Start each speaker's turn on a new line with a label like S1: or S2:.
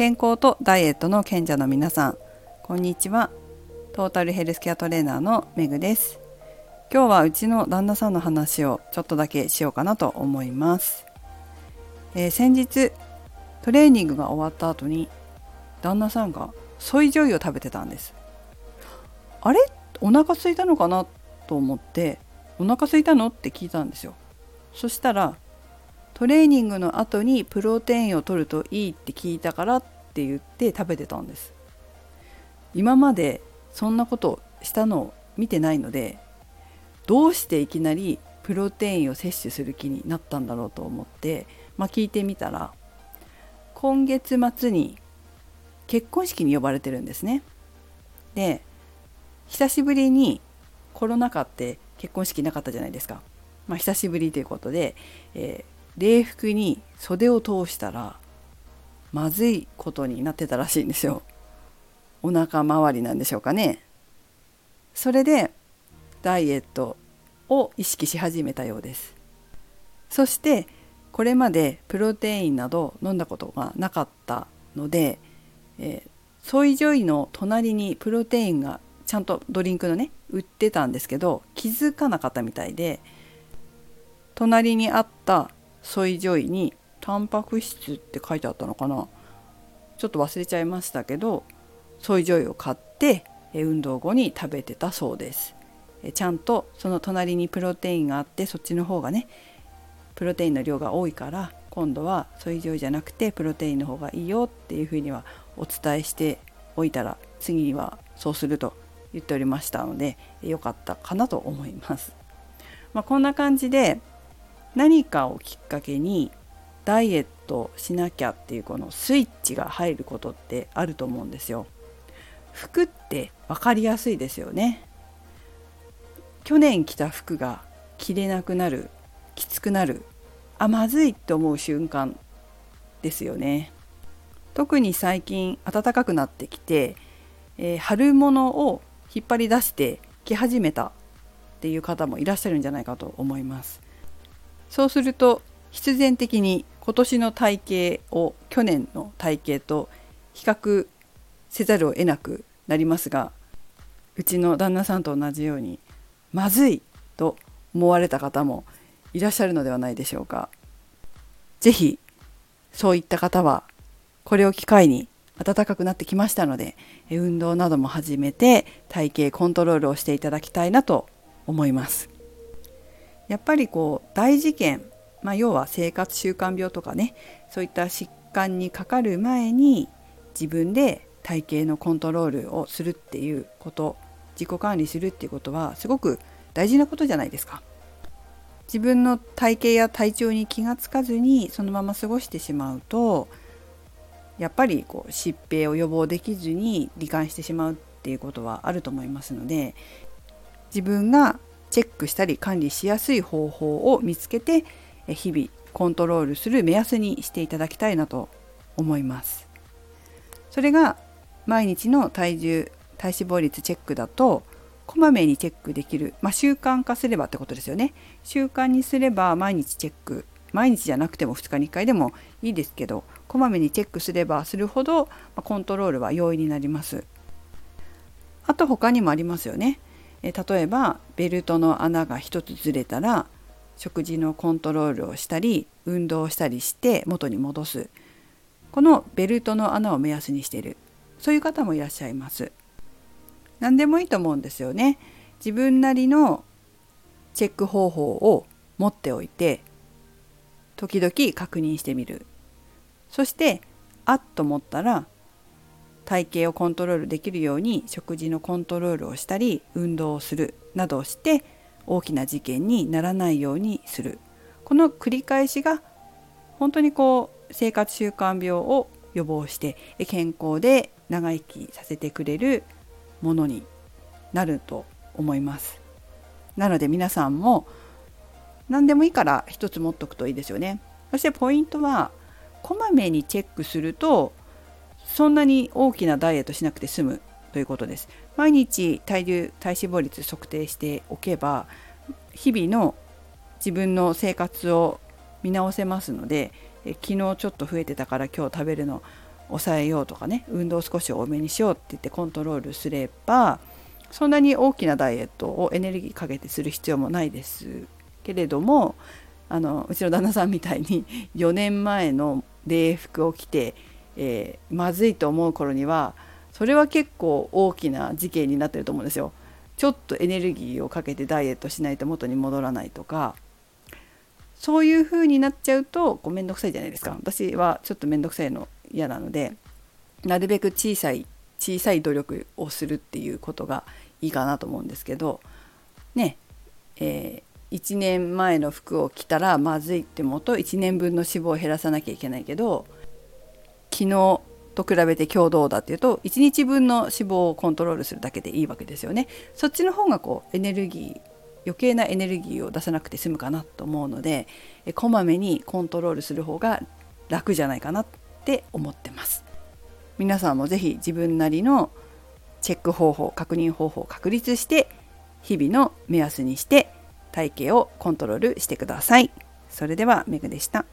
S1: 健康とダイエットの賢者の皆さん。こんにちは。トータルヘルスケアトレーナーのめぐです。今日はうちの旦那さんの話をちょっとだけしようかなと思います、えー、先日トレーニングが終わった後に旦那さんがソイジョイを食べてたんです。あれ？お腹空いたのかな？と思ってお腹空いたの？って聞いたんですよ。そしたらトレーニングの後にプロテインを取るといいって聞いたからって言って食べてたんです今までそんなことしたのを見てないのでどうしていきなりプロテインを摂取する気になったんだろうと思って、まあ、聞いてみたら今月末に結婚式に呼ばれてるんですね。で久しぶりにコロナ禍って結婚式なかったじゃないですか。まあ、久しぶりということで、えー、礼服に袖を通したらまずいことになってたらしいんですよ。お腹周りなんでしょうかね。それでダイエットを意識し始めたようです。そしてこれまでプロテインなど飲んだことがなかったので、えー、ソイジョイの隣にプロテインがちゃんとドリンクのね売ってたんですけど気づかなかったみたいで隣にあったソイジョイにタンパク質って書いてあったのかな？ちょっと忘れちゃいましたけどソイジョイを買って運動後に食べてたそうですちゃんとその隣にプロテインがあってそっちの方がねプロテインの量が多いから今度はソイジョイじゃなくてプロテインの方がいいよっていうふうにはお伝えしておいたら次はそうすると言っておりましたので良かったかなと思います。まあ、こんな感じで何かをきっかけにダイエットしなきゃっていうこのスイッチが入ることってあると思うんですよ。服って分かりやすいですよね。去年着た服が着れなくなるきつくなるあまずいって思う瞬間ですよね。特に最近暖かくなってきて、えー、春物を引っ張り出して着始めたっていう方もいらっしゃるんじゃないかと思います。そうすると必然的に今年の体型を去年の体型と比較せざるを得なくなりますがうちの旦那さんと同じようにまずいと思われた方もいらっしゃるのではないでしょうか。是非そういった方はこれを機会に暖かくなってきましたので運動なども始めて体型コントロールをしていただきたいなと思いますやっぱりこう大事件、まあ、要は生活習慣病とかねそういった疾患にかかる前に自分で体型のコントロールをするっていうこと自己管理するっていうことはすごく大事なことじゃないですか。自分の体型や体調に気がつかずにそのまま過ごしてしまうとやっぱりこう疾病を予防できずに罹患してしまうっていうことはあると思いますので自分がチェックしたり管理しやすい方法を見つけて日々コントロールする目安にしていただきたいなと思います。それが毎日の体重体脂肪率チェックだとこまめにチェックできる、まあ、習慣化すればってことですよね。習慣にすれば毎日チェック毎日じゃなくても2日に1回でもいいですけどこまめにチェックすればするほど、まコントロールは容易になります。あと他にもありますよね。え例えばベルトの穴が1つずれたら食事のコントロールをしたり運動をしたりして元に戻すこのベルトの穴を目安にしているそういう方もいらっしゃいます。何でもいいと思うんですよね。自分なりのチェック方法を持っておいて時々確認してみるそしてあっと思ったら体型をコントロールできるように食事のコントロールをしたり運動をするなどをして大きな事件にならないようにするこの繰り返しが本当にこう生活習慣病を予防して健康で長生きさせてくれるものになると思います。なので皆さんも何でもいいから一つ持っとくといいですよね。そしてポイントはこまめにチェックするとそんなに大きなダイエットしなくて済むということです。毎日体重体脂肪率測定しておけば日々の自分の生活を見直せますのでえ昨日ちょっと増えてたから今日食べるの抑えようとかね運動少し多めにしようって言ってコントロールすればそんなに大きなダイエットをエネルギーかけてする必要もないですけれどもあのうちの旦那さんみたいに4年前の礼服を着て、えー、まずいと思う頃にはそれは結構大きな事件になってると思うんですよ。ちょっとエネルギーをかけてダイエットしないと元に戻らないとかそういう風になっちゃうとこうめんどくさいじゃないですか私はちょっとめんどくさいの嫌なのでなるべく小さい小さい努力をするっていうことがいいかなと思うんですけどねえー、1年前の服を着たらまずいって思うと1年分の脂肪を減らさなきゃいけないけど昨日と比べて今日どうだっていうと1日分の脂肪をコントロールするだけでいいわけですよね。そっちの方がこうエネルギー余計なエネルギーを出さなくて済むかなと思うのでえこまめにコントロールする方が楽じゃないかなって思ってます。皆さんも是非自分なりのチェック方法確認方法を確立して日々の目安にして体型をコントロールしてください。それではメグでした。